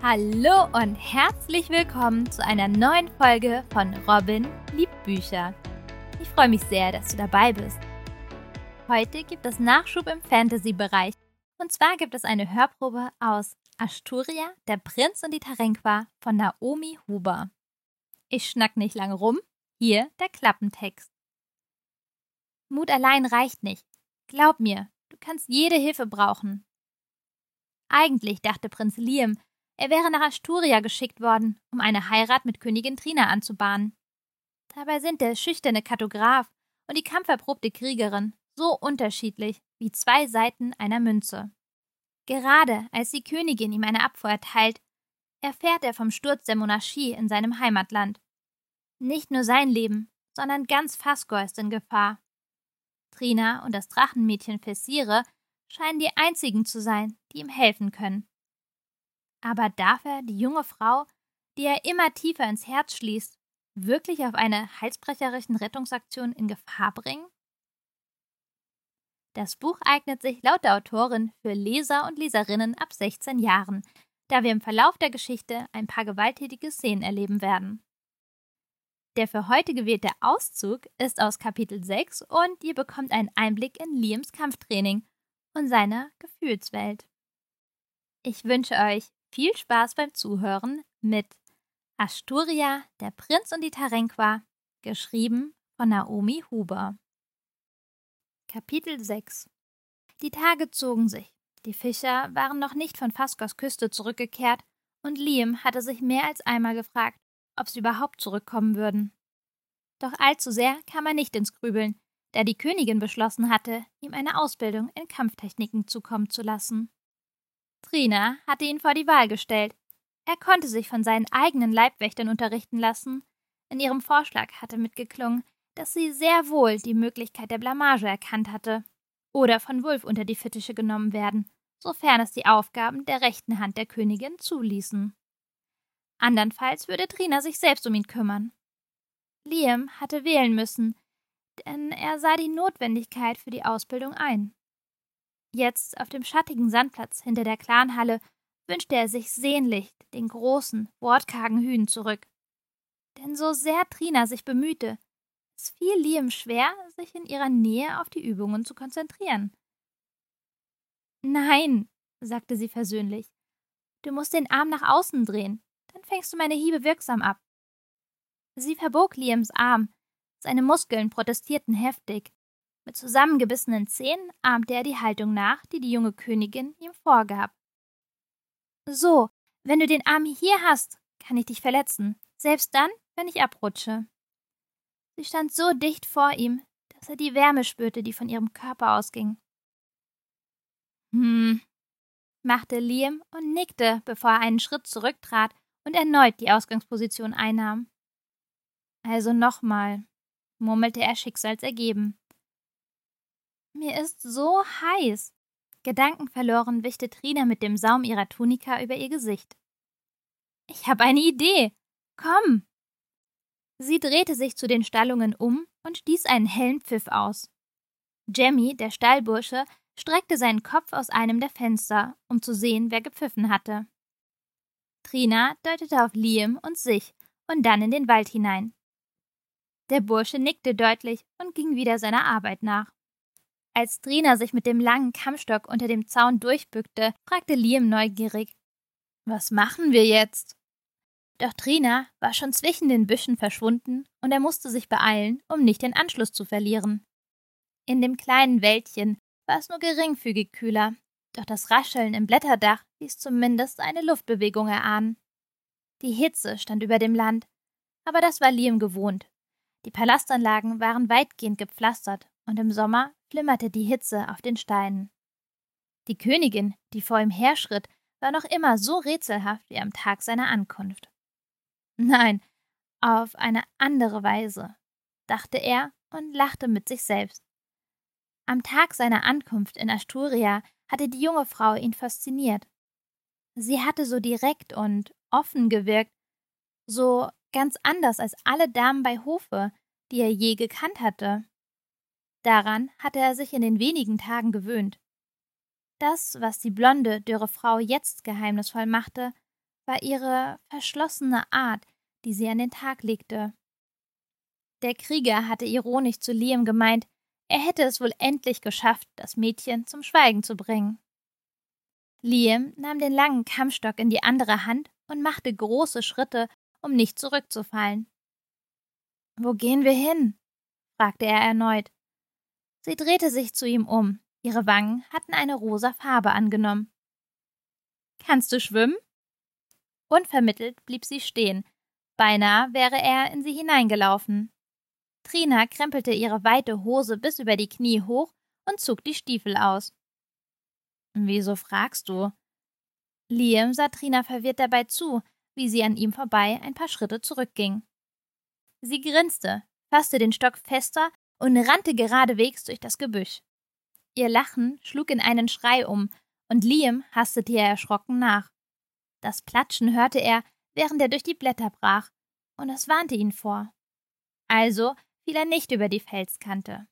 Hallo und herzlich willkommen zu einer neuen Folge von Robin liebt Bücher. Ich freue mich sehr, dass du dabei bist. Heute gibt es Nachschub im Fantasy-Bereich. Und zwar gibt es eine Hörprobe aus Asturia, der Prinz und die Tarenqua von Naomi Huber. Ich schnack nicht lange rum. Hier der Klappentext. Mut allein reicht nicht. Glaub mir, du kannst jede Hilfe brauchen. Eigentlich dachte Prinz Liam, er wäre nach Asturia geschickt worden, um eine Heirat mit Königin Trina anzubahnen. Dabei sind der schüchterne Kartograf und die kampferprobte Kriegerin so unterschiedlich wie zwei Seiten einer Münze. Gerade als die Königin ihm eine Abfuhr erteilt, erfährt er vom Sturz der Monarchie in seinem Heimatland. Nicht nur sein Leben, sondern ganz Fasgor ist in Gefahr. Trina und das Drachenmädchen Fessire scheinen die einzigen zu sein, die ihm helfen können. Aber darf er die junge Frau, die er immer tiefer ins Herz schließt, wirklich auf eine halsbrecherischen Rettungsaktion in Gefahr bringen? Das Buch eignet sich laut der Autorin für Leser und Leserinnen ab 16 Jahren, da wir im Verlauf der Geschichte ein paar gewalttätige Szenen erleben werden. Der für heute gewählte Auszug ist aus Kapitel 6 und ihr bekommt einen Einblick in Liams Kampftraining und seine Gefühlswelt. Ich wünsche euch viel Spaß beim Zuhören mit Asturia, der Prinz und die Tarenqua, geschrieben von Naomi Huber. Kapitel 6 Die Tage zogen sich. Die Fischer waren noch nicht von Faskos Küste zurückgekehrt, und Liam hatte sich mehr als einmal gefragt, ob sie überhaupt zurückkommen würden. Doch allzu sehr kam er nicht ins Grübeln, da die Königin beschlossen hatte, ihm eine Ausbildung in Kampftechniken zukommen zu lassen. Trina hatte ihn vor die Wahl gestellt. Er konnte sich von seinen eigenen Leibwächtern unterrichten lassen. In ihrem Vorschlag hatte mitgeklungen, dass sie sehr wohl die Möglichkeit der Blamage erkannt hatte oder von Wulf unter die Fittiche genommen werden, sofern es die Aufgaben der rechten Hand der Königin zuließen. Andernfalls würde Trina sich selbst um ihn kümmern. Liam hatte wählen müssen, denn er sah die Notwendigkeit für die Ausbildung ein. Jetzt auf dem schattigen Sandplatz hinter der Clanhalle wünschte er sich sehnlich den großen, wortkargen Hühn zurück. Denn so sehr Trina sich bemühte, es fiel Liam schwer, sich in ihrer Nähe auf die Übungen zu konzentrieren. Nein, sagte sie versöhnlich, du musst den Arm nach außen drehen, dann fängst du meine Hiebe wirksam ab. Sie verbog Liams Arm, seine Muskeln protestierten heftig, mit zusammengebissenen Zähnen ahmte er die Haltung nach, die die junge Königin ihm vorgab. So, wenn du den Arm hier hast, kann ich dich verletzen, selbst dann, wenn ich abrutsche. Sie stand so dicht vor ihm, dass er die Wärme spürte, die von ihrem Körper ausging. Hm, machte Liam und nickte, bevor er einen Schritt zurücktrat und erneut die Ausgangsposition einnahm. Also nochmal, murmelte er schicksalsergeben. Mir ist so heiß. Gedankenverloren wischte Trina mit dem Saum ihrer Tunika über ihr Gesicht. Ich habe eine Idee. Komm. Sie drehte sich zu den Stallungen um und stieß einen hellen Pfiff aus. Jemmy, der Stallbursche, streckte seinen Kopf aus einem der Fenster, um zu sehen, wer gepfiffen hatte. Trina deutete auf Liam und sich und dann in den Wald hinein. Der Bursche nickte deutlich und ging wieder seiner Arbeit nach. Als Trina sich mit dem langen Kammstock unter dem Zaun durchbückte, fragte Liam neugierig: Was machen wir jetzt? Doch Trina war schon zwischen den Büschen verschwunden und er musste sich beeilen, um nicht den Anschluss zu verlieren. In dem kleinen Wäldchen war es nur geringfügig kühler, doch das Rascheln im Blätterdach ließ zumindest eine Luftbewegung erahnen. Die Hitze stand über dem Land, aber das war Liam gewohnt. Die Palastanlagen waren weitgehend gepflastert und im Sommer flimmerte die Hitze auf den Steinen. Die Königin, die vor ihm herschritt, war noch immer so rätselhaft wie am Tag seiner Ankunft. Nein, auf eine andere Weise, dachte er und lachte mit sich selbst. Am Tag seiner Ankunft in Asturia hatte die junge Frau ihn fasziniert. Sie hatte so direkt und offen gewirkt, so ganz anders als alle Damen bei Hofe, die er je gekannt hatte. Daran hatte er sich in den wenigen Tagen gewöhnt. Das, was die blonde, dürre Frau jetzt geheimnisvoll machte, war ihre verschlossene Art, die sie an den Tag legte. Der Krieger hatte ironisch zu Liam gemeint, er hätte es wohl endlich geschafft, das Mädchen zum Schweigen zu bringen. Liam nahm den langen Kammstock in die andere Hand und machte große Schritte, um nicht zurückzufallen. Wo gehen wir hin? fragte er erneut. Sie drehte sich zu ihm um. Ihre Wangen hatten eine rosa Farbe angenommen. Kannst du schwimmen? Unvermittelt blieb sie stehen. Beinahe wäre er in sie hineingelaufen. Trina krempelte ihre weite Hose bis über die Knie hoch und zog die Stiefel aus. Wieso fragst du? Liam sah Trina verwirrt dabei zu, wie sie an ihm vorbei ein paar Schritte zurückging. Sie grinste, fasste den Stock fester und rannte geradewegs durch das Gebüsch. Ihr Lachen schlug in einen Schrei um, und Liam hastete ihr erschrocken nach. Das Platschen hörte er, während er durch die Blätter brach, und es warnte ihn vor. Also fiel er nicht über die Felskante.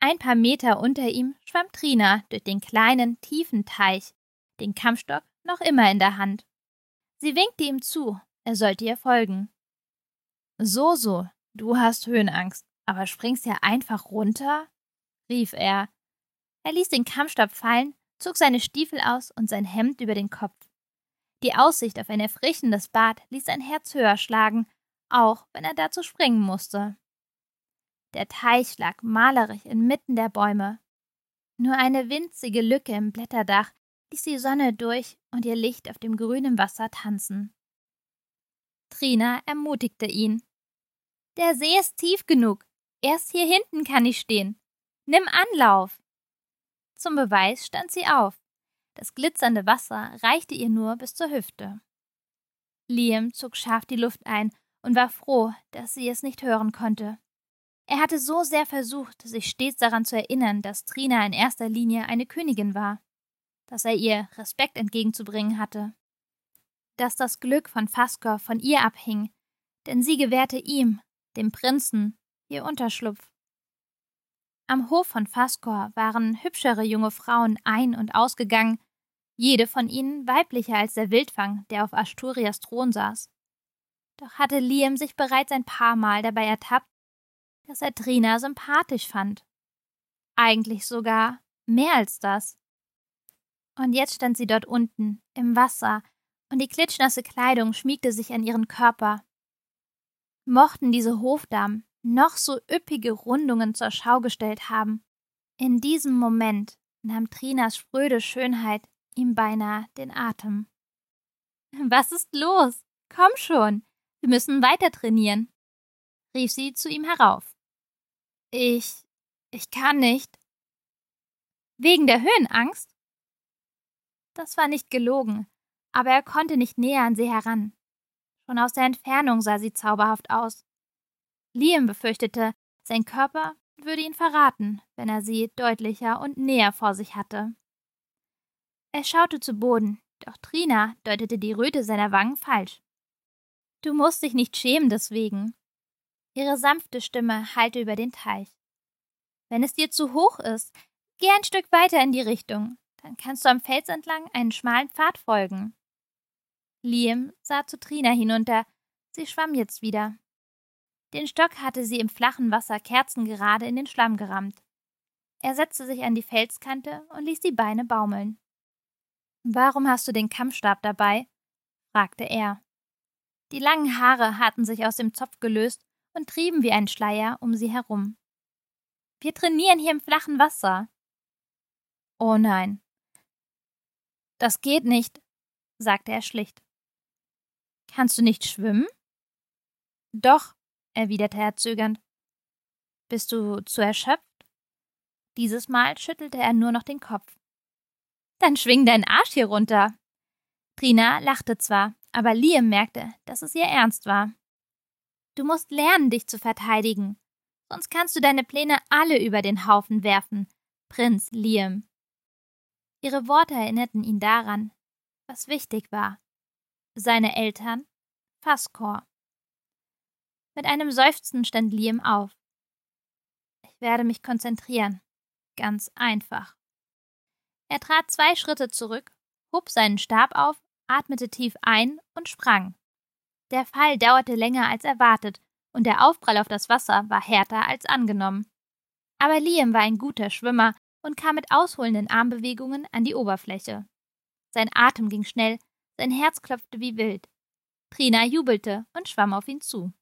Ein paar Meter unter ihm schwamm Trina durch den kleinen, tiefen Teich, den Kampfstock noch immer in der Hand. Sie winkte ihm zu, er sollte ihr folgen. So, so, du hast Höhenangst, aber springst ja einfach runter? rief er. Er ließ den Kampfstab fallen, zog seine Stiefel aus und sein Hemd über den Kopf. Die Aussicht auf ein erfrischendes Bad ließ sein Herz höher schlagen, auch wenn er dazu springen musste. Der Teich lag malerisch inmitten der Bäume. Nur eine winzige Lücke im Blätterdach ließ die Sonne durch und ihr Licht auf dem grünen Wasser tanzen. Trina ermutigte ihn. Der See ist tief genug. Erst hier hinten kann ich stehen. Nimm Anlauf. Zum Beweis stand sie auf. Das glitzernde Wasser reichte ihr nur bis zur Hüfte. Liam zog scharf die Luft ein und war froh, dass sie es nicht hören konnte. Er hatte so sehr versucht, sich stets daran zu erinnern, dass Trina in erster Linie eine Königin war, dass er ihr Respekt entgegenzubringen hatte, dass das Glück von Faskor von ihr abhing, denn sie gewährte ihm, dem Prinzen, ihr Unterschlupf. Am Hof von Faskor waren hübschere junge Frauen ein- und ausgegangen, jede von ihnen weiblicher als der Wildfang, der auf Asturias Thron saß. Doch hatte Liam sich bereits ein paar Mal dabei ertappt, dass er Trina sympathisch fand. Eigentlich sogar mehr als das. Und jetzt stand sie dort unten, im Wasser, und die klitschnasse Kleidung schmiegte sich an ihren Körper. Mochten diese Hofdamen noch so üppige Rundungen zur Schau gestellt haben, in diesem Moment nahm Trinas spröde Schönheit ihm beinahe den Atem. Was ist los? Komm schon, wir müssen weiter trainieren, rief sie zu ihm herauf. Ich. ich kann nicht. Wegen der Höhenangst? Das war nicht gelogen, aber er konnte nicht näher an sie heran. Schon aus der Entfernung sah sie zauberhaft aus. Liam befürchtete, sein Körper würde ihn verraten, wenn er sie deutlicher und näher vor sich hatte. Er schaute zu Boden, doch Trina deutete die Röte seiner Wangen falsch. Du musst dich nicht schämen deswegen, Ihre sanfte Stimme hallte über den Teich. Wenn es dir zu hoch ist, geh ein Stück weiter in die Richtung, dann kannst du am Fels entlang einen schmalen Pfad folgen. Liam sah zu Trina hinunter, sie schwamm jetzt wieder. Den Stock hatte sie im flachen Wasser kerzengerade in den Schlamm gerammt. Er setzte sich an die Felskante und ließ die Beine baumeln. Warum hast du den Kampfstab dabei? fragte er. Die langen Haare hatten sich aus dem Zopf gelöst und trieben wie ein Schleier um sie herum. Wir trainieren hier im flachen Wasser. Oh nein. Das geht nicht, sagte er schlicht. Kannst du nicht schwimmen? Doch, erwiderte er zögernd. Bist du zu erschöpft? Dieses Mal schüttelte er nur noch den Kopf. Dann schwing deinen Arsch hier runter. Trina lachte zwar, aber Liam merkte, dass es ihr ernst war. Du musst lernen, dich zu verteidigen. Sonst kannst du deine Pläne alle über den Haufen werfen, Prinz Liam. Ihre Worte erinnerten ihn daran, was wichtig war. Seine Eltern, Faskor. Mit einem Seufzen stand Liam auf. Ich werde mich konzentrieren. Ganz einfach. Er trat zwei Schritte zurück, hob seinen Stab auf atmete tief ein und sprang. Der Fall dauerte länger als erwartet, und der Aufprall auf das Wasser war härter als angenommen. Aber Liam war ein guter Schwimmer und kam mit ausholenden Armbewegungen an die Oberfläche. Sein Atem ging schnell, sein Herz klopfte wie wild. Trina jubelte und schwamm auf ihn zu.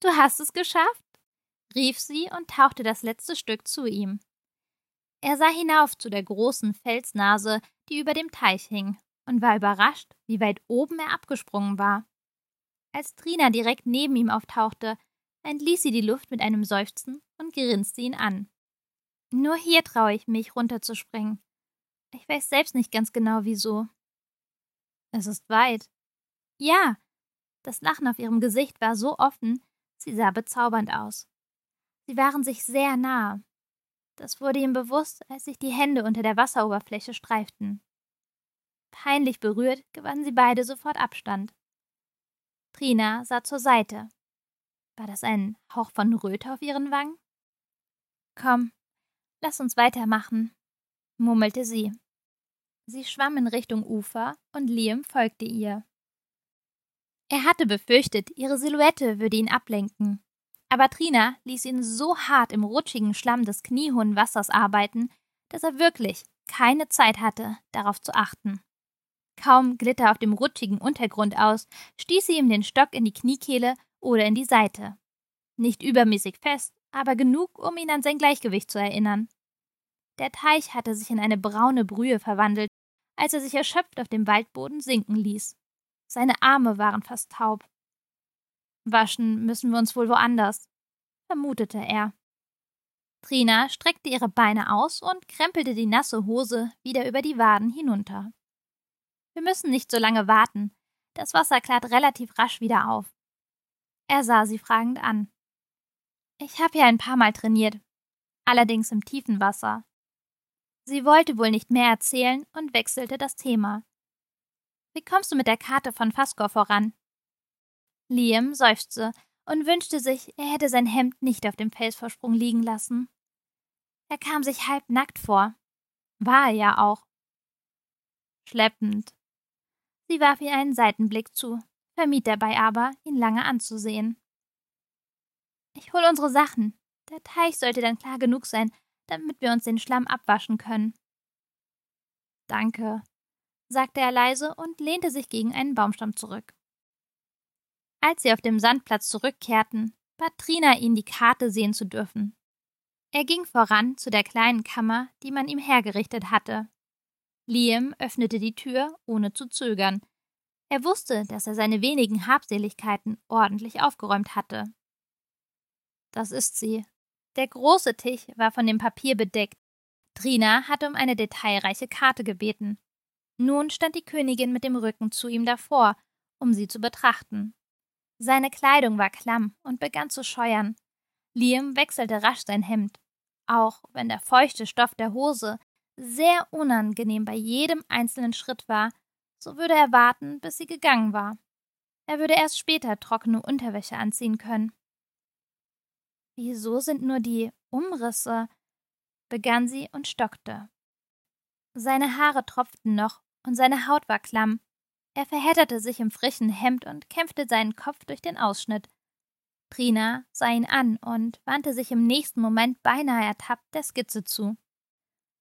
Du hast es geschafft? rief sie und tauchte das letzte Stück zu ihm. Er sah hinauf zu der großen Felsnase, die über dem Teich hing, und war überrascht, wie weit oben er abgesprungen war. Als Trina direkt neben ihm auftauchte, entließ sie die Luft mit einem Seufzen und grinste ihn an. Nur hier traue ich mich, runterzuspringen. Ich weiß selbst nicht ganz genau wieso. Es ist weit. Ja. Das Lachen auf ihrem Gesicht war so offen, sie sah bezaubernd aus. Sie waren sich sehr nah. Das wurde ihm bewusst, als sich die Hände unter der Wasseroberfläche streiften. Peinlich berührt gewannen sie beide sofort Abstand. Trina sah zur Seite. War das ein Hauch von Röte auf ihren Wangen? Komm, lass uns weitermachen, murmelte sie. Sie schwamm in Richtung Ufer und Liam folgte ihr. Er hatte befürchtet, ihre Silhouette würde ihn ablenken. Aber Trina ließ ihn so hart im rutschigen Schlamm des kniehohen Wassers arbeiten, dass er wirklich keine Zeit hatte, darauf zu achten. Kaum glitt er auf dem rutschigen Untergrund aus, stieß sie ihm den Stock in die Kniekehle oder in die Seite. Nicht übermäßig fest, aber genug, um ihn an sein Gleichgewicht zu erinnern. Der Teich hatte sich in eine braune Brühe verwandelt, als er sich erschöpft auf dem Waldboden sinken ließ. Seine Arme waren fast taub. Waschen müssen wir uns wohl woanders, vermutete er. Trina streckte ihre Beine aus und krempelte die nasse Hose wieder über die Waden hinunter. Wir müssen nicht so lange warten. Das Wasser klart relativ rasch wieder auf. Er sah sie fragend an. Ich habe ja ein paar Mal trainiert, allerdings im tiefen Wasser. Sie wollte wohl nicht mehr erzählen und wechselte das Thema. Wie kommst du mit der Karte von Faskor voran? Liam seufzte und wünschte sich, er hätte sein Hemd nicht auf dem Felsvorsprung liegen lassen. Er kam sich halb nackt vor. War er ja auch. Schleppend. Sie warf ihr einen Seitenblick zu, vermied dabei aber, ihn lange anzusehen. Ich hol unsere Sachen. Der Teich sollte dann klar genug sein, damit wir uns den Schlamm abwaschen können. Danke, sagte er leise und lehnte sich gegen einen Baumstamm zurück. Als sie auf dem Sandplatz zurückkehrten, bat Trina ihn, die Karte sehen zu dürfen. Er ging voran zu der kleinen Kammer, die man ihm hergerichtet hatte. Liam öffnete die Tür, ohne zu zögern. Er wusste, dass er seine wenigen Habseligkeiten ordentlich aufgeräumt hatte. Das ist sie. Der große Tisch war von dem Papier bedeckt. Trina hatte um eine detailreiche Karte gebeten. Nun stand die Königin mit dem Rücken zu ihm davor, um sie zu betrachten. Seine Kleidung war klamm und begann zu scheuern. Liam wechselte rasch sein Hemd, auch wenn der feuchte Stoff der Hose sehr unangenehm bei jedem einzelnen Schritt war, so würde er warten, bis sie gegangen war. Er würde erst später trockene Unterwäsche anziehen können. Wieso sind nur die Umrisse? begann sie und stockte. Seine Haare tropften noch und seine Haut war klamm. Er verhedderte sich im frischen Hemd und kämpfte seinen Kopf durch den Ausschnitt. Trina sah ihn an und wandte sich im nächsten Moment beinahe ertappt der Skizze zu.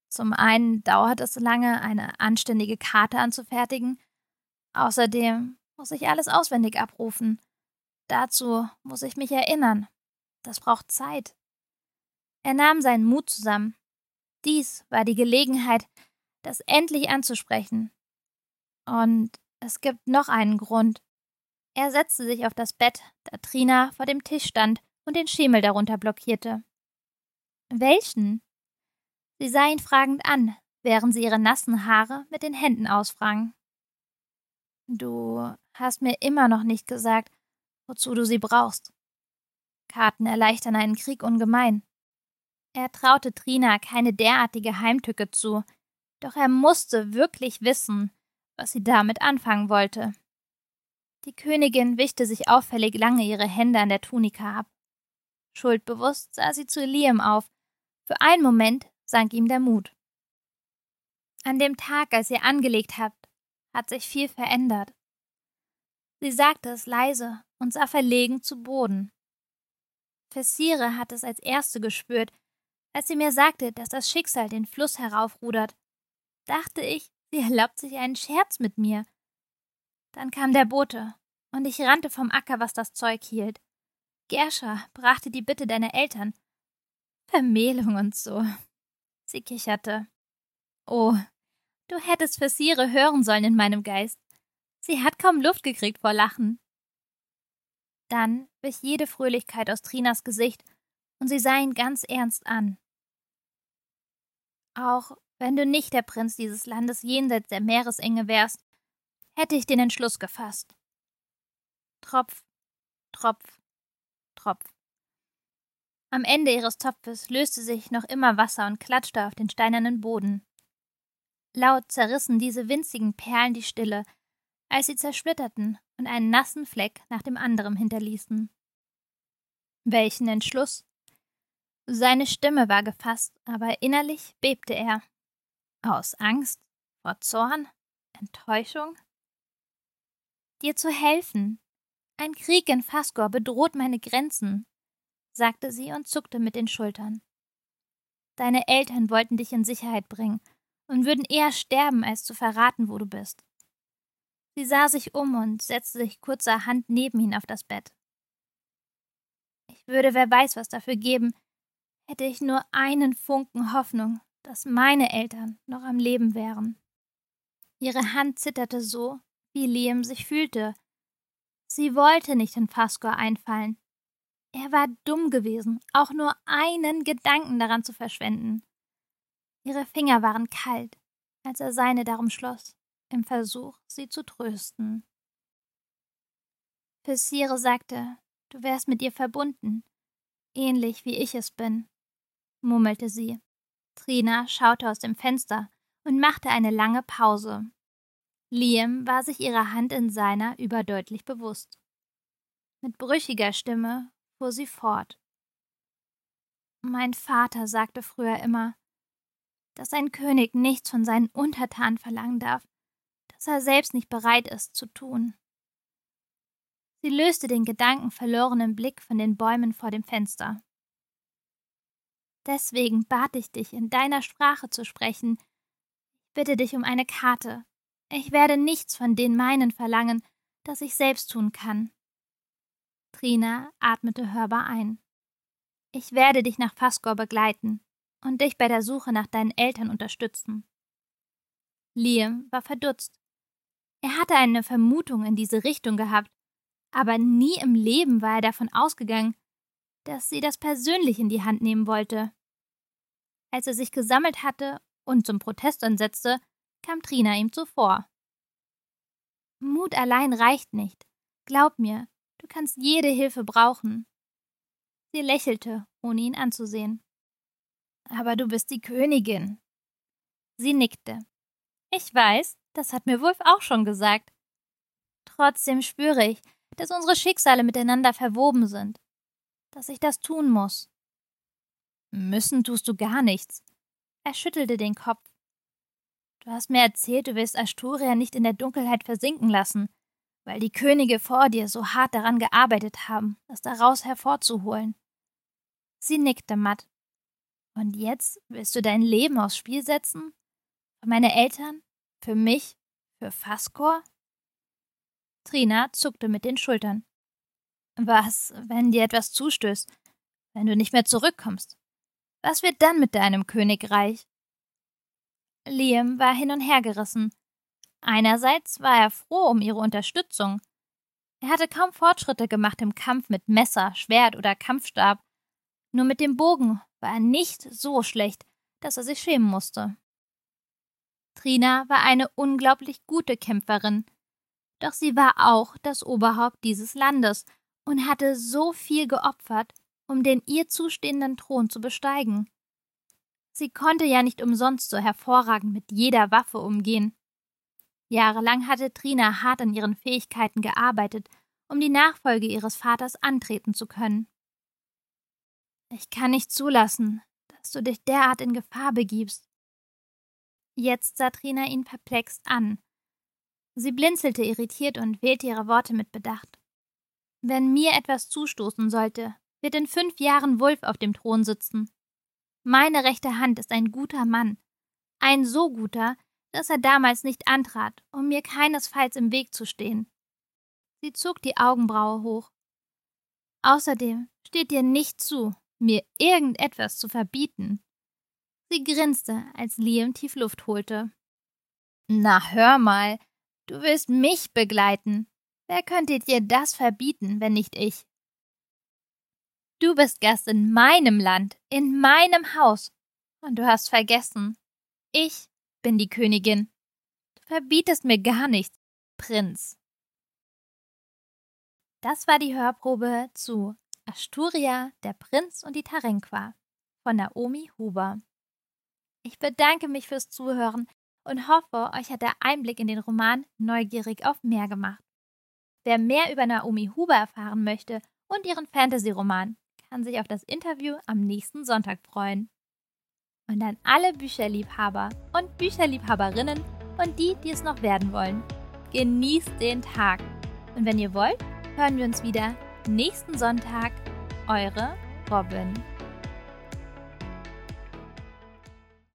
Zum einen dauert es lange, eine anständige Karte anzufertigen. Außerdem muss ich alles auswendig abrufen. Dazu muss ich mich erinnern. Das braucht Zeit. Er nahm seinen Mut zusammen. Dies war die Gelegenheit, das endlich anzusprechen. Und es gibt noch einen Grund. Er setzte sich auf das Bett, da Trina vor dem Tisch stand und den Schemel darunter blockierte. Welchen? Sie sah ihn fragend an, während sie ihre nassen Haare mit den Händen ausfrang. Du hast mir immer noch nicht gesagt, wozu du sie brauchst. Karten erleichtern einen Krieg ungemein. Er traute Trina keine derartige Heimtücke zu, doch er musste wirklich wissen, was sie damit anfangen wollte. Die Königin wischte sich auffällig lange ihre Hände an der Tunika ab. Schuldbewusst sah sie zu Liam auf. Für einen Moment sank ihm der Mut. An dem Tag, als ihr angelegt habt, hat sich viel verändert. Sie sagte es leise und sah verlegen zu Boden. Fessire hat es als erste gespürt, als sie mir sagte, dass das Schicksal den Fluss heraufrudert. Dachte ich, sie erlaubt sich einen Scherz mit mir. Dann kam der Bote, und ich rannte vom Acker, was das Zeug hielt. Gerscha brachte die Bitte deiner Eltern. Vermählung und so. Sie kicherte. Oh, du hättest Fessire hören sollen in meinem Geist. Sie hat kaum Luft gekriegt vor Lachen. Dann wich jede Fröhlichkeit aus Trinas Gesicht und sie sah ihn ganz ernst an. Auch wenn du nicht der Prinz dieses Landes jenseits der Meeresenge wärst, hätte ich den Entschluss gefasst. Tropf, Tropf, Tropf. Am Ende ihres Topfes löste sich noch immer Wasser und klatschte auf den steinernen Boden. Laut zerrissen diese winzigen Perlen die Stille, als sie zersplitterten und einen nassen Fleck nach dem anderen hinterließen. Welchen Entschluss? Seine Stimme war gefasst, aber innerlich bebte er. Aus Angst? Vor Zorn? Enttäuschung? Dir zu helfen. Ein Krieg in Fasgor bedroht meine Grenzen, sagte sie und zuckte mit den Schultern. Deine Eltern wollten dich in Sicherheit bringen und würden eher sterben, als zu verraten, wo du bist. Sie sah sich um und setzte sich kurzerhand neben ihn auf das Bett. Ich würde wer weiß was dafür geben, hätte ich nur einen Funken Hoffnung, dass meine Eltern noch am Leben wären. Ihre Hand zitterte so, wie Liam sich fühlte. Sie wollte nicht in Fascor einfallen. Er war dumm gewesen, auch nur einen Gedanken daran zu verschwenden. Ihre Finger waren kalt, als er seine darum schloss im Versuch, sie zu trösten. Fessire sagte, du wärst mit ihr verbunden, ähnlich wie ich es bin, murmelte sie. Trina schaute aus dem Fenster und machte eine lange Pause. Liam war sich ihrer Hand in seiner überdeutlich bewusst. Mit brüchiger Stimme fuhr sie fort. Mein Vater sagte früher immer, dass ein König nichts von seinen Untertanen verlangen darf, das er selbst nicht bereit ist zu tun. Sie löste den gedankenverlorenen Blick von den Bäumen vor dem Fenster. Deswegen bat ich dich, in deiner Sprache zu sprechen. Ich bitte dich um eine Karte. Ich werde nichts von den meinen verlangen, das ich selbst tun kann. Trina atmete hörbar ein. Ich werde dich nach Fasgor begleiten und dich bei der Suche nach deinen Eltern unterstützen. Liam war verdutzt. Er hatte eine Vermutung in diese Richtung gehabt, aber nie im Leben war er davon ausgegangen, dass sie das persönlich in die Hand nehmen wollte. Als er sich gesammelt hatte und zum Protest ansetzte, kam Trina ihm zuvor. Mut allein reicht nicht. Glaub mir, du kannst jede Hilfe brauchen. Sie lächelte, ohne ihn anzusehen. Aber du bist die Königin. Sie nickte. Ich weiß, das hat mir Wolf auch schon gesagt. Trotzdem spüre ich, dass unsere Schicksale miteinander verwoben sind. Dass ich das tun muss. Müssen tust du gar nichts. Er schüttelte den Kopf. Du hast mir erzählt, du willst Asturia nicht in der Dunkelheit versinken lassen, weil die Könige vor dir so hart daran gearbeitet haben, das daraus hervorzuholen. Sie nickte matt. Und jetzt willst du dein Leben aufs Spiel setzen? Für meine Eltern? Für mich? Für Faskor? Trina zuckte mit den Schultern. Was, wenn dir etwas zustößt? Wenn du nicht mehr zurückkommst? Was wird dann mit deinem Königreich? Liam war hin und her gerissen. Einerseits war er froh um ihre Unterstützung. Er hatte kaum Fortschritte gemacht im Kampf mit Messer, Schwert oder Kampfstab. Nur mit dem Bogen war er nicht so schlecht, dass er sich schämen musste. Trina war eine unglaublich gute Kämpferin. Doch sie war auch das Oberhaupt dieses Landes und hatte so viel geopfert, um den ihr zustehenden Thron zu besteigen. Sie konnte ja nicht umsonst so hervorragend mit jeder Waffe umgehen. Jahrelang hatte Trina hart an ihren Fähigkeiten gearbeitet, um die Nachfolge ihres Vaters antreten zu können. Ich kann nicht zulassen, dass du dich derart in Gefahr begibst, Jetzt sah Trina ihn perplex an. Sie blinzelte irritiert und wählte ihre Worte mit Bedacht. Wenn mir etwas zustoßen sollte, wird in fünf Jahren Wulf auf dem Thron sitzen. Meine rechte Hand ist ein guter Mann. Ein so guter, dass er damals nicht antrat, um mir keinesfalls im Weg zu stehen. Sie zog die Augenbraue hoch. Außerdem steht dir nicht zu, mir irgendetwas zu verbieten. Sie grinste, als Liam tief Luft holte. Na hör mal, du willst mich begleiten. Wer könnte dir das verbieten, wenn nicht ich? Du bist Gast in meinem Land, in meinem Haus. Und du hast vergessen, ich bin die Königin. Du verbietest mir gar nichts, Prinz. Das war die Hörprobe zu Asturia, der Prinz und die Tarenqua von Naomi Huber. Ich bedanke mich fürs Zuhören und hoffe, euch hat der Einblick in den Roman neugierig auf mehr gemacht. Wer mehr über Naomi Huber erfahren möchte und ihren Fantasy-Roman, kann sich auf das Interview am nächsten Sonntag freuen. Und an alle Bücherliebhaber und Bücherliebhaberinnen und die, die es noch werden wollen, genießt den Tag. Und wenn ihr wollt, hören wir uns wieder nächsten Sonntag. Eure Robin.